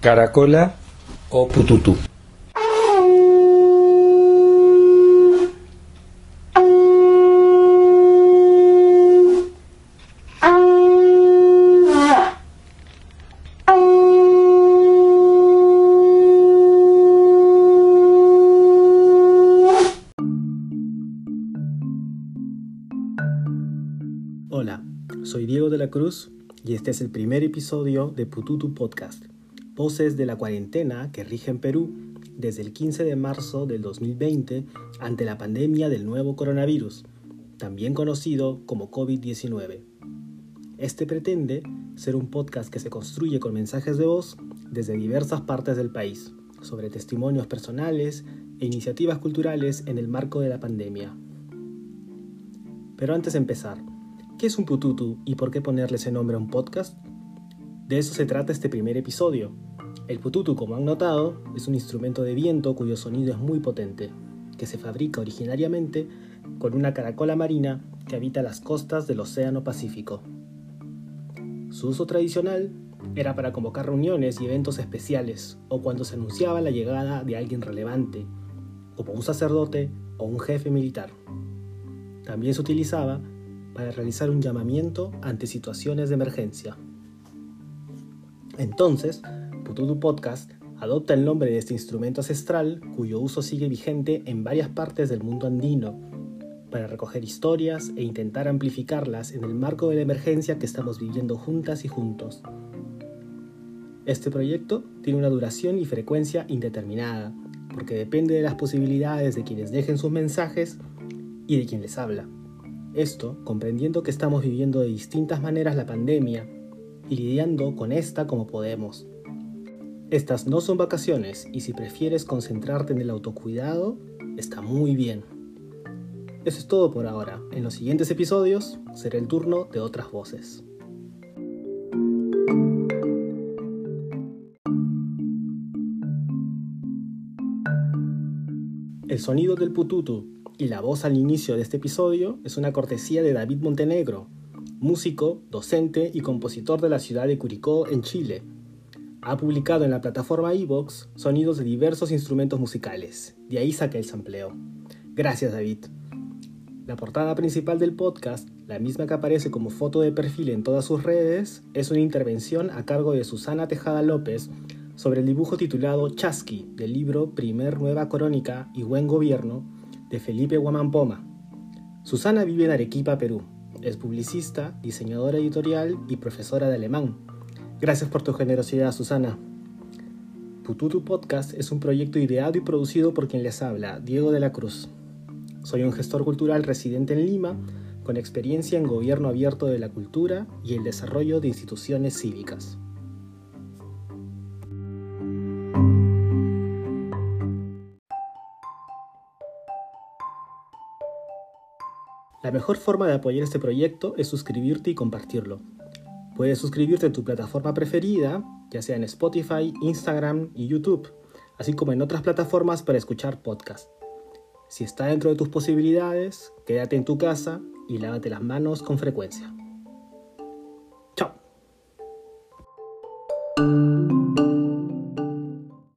Caracola o Pututu. Hola, soy Diego de la Cruz y este es el primer episodio de Pututu Podcast, voces de la cuarentena que rige en Perú desde el 15 de marzo del 2020 ante la pandemia del nuevo coronavirus, también conocido como COVID-19. Este pretende ser un podcast que se construye con mensajes de voz desde diversas partes del país, sobre testimonios personales e iniciativas culturales en el marco de la pandemia. Pero antes de empezar, ¿qué es un pututu y por qué ponerle ese nombre a un podcast? De eso se trata este primer episodio. El pututu, como han notado, es un instrumento de viento cuyo sonido es muy potente, que se fabrica originariamente con una caracola marina que habita las costas del Océano Pacífico. Su uso tradicional era para convocar reuniones y eventos especiales o cuando se anunciaba la llegada de alguien relevante, como un sacerdote o un jefe militar. También se utilizaba para realizar un llamamiento ante situaciones de emergencia. Entonces, Pututu Podcast adopta el nombre de este instrumento ancestral cuyo uso sigue vigente en varias partes del mundo andino para recoger historias e intentar amplificarlas en el marco de la emergencia que estamos viviendo juntas y juntos. Este proyecto tiene una duración y frecuencia indeterminada, porque depende de las posibilidades de quienes dejen sus mensajes y de quien les habla. Esto comprendiendo que estamos viviendo de distintas maneras la pandemia lidiando con esta como podemos. Estas no son vacaciones y si prefieres concentrarte en el autocuidado, está muy bien. Eso es todo por ahora. En los siguientes episodios será el turno de otras voces. El sonido del pututu y la voz al inicio de este episodio es una cortesía de David Montenegro, músico, docente y compositor de la ciudad de Curicó, en Chile. Ha publicado en la plataforma Evox sonidos de diversos instrumentos musicales, de ahí saca el sampleo. Gracias David. La portada principal del podcast, la misma que aparece como foto de perfil en todas sus redes, es una intervención a cargo de Susana Tejada López sobre el dibujo titulado Chasqui del libro Primer Nueva Crónica y Buen Gobierno de Felipe Guamampoma. Susana vive en Arequipa, Perú. Es publicista, diseñadora editorial y profesora de alemán. Gracias por tu generosidad, Susana. Pututu Podcast es un proyecto ideado y producido por quien les habla, Diego de la Cruz. Soy un gestor cultural residente en Lima, con experiencia en gobierno abierto de la cultura y el desarrollo de instituciones cívicas. La mejor forma de apoyar este proyecto es suscribirte y compartirlo. Puedes suscribirte en tu plataforma preferida, ya sea en Spotify, Instagram y YouTube, así como en otras plataformas para escuchar podcasts. Si está dentro de tus posibilidades, quédate en tu casa y lávate las manos con frecuencia.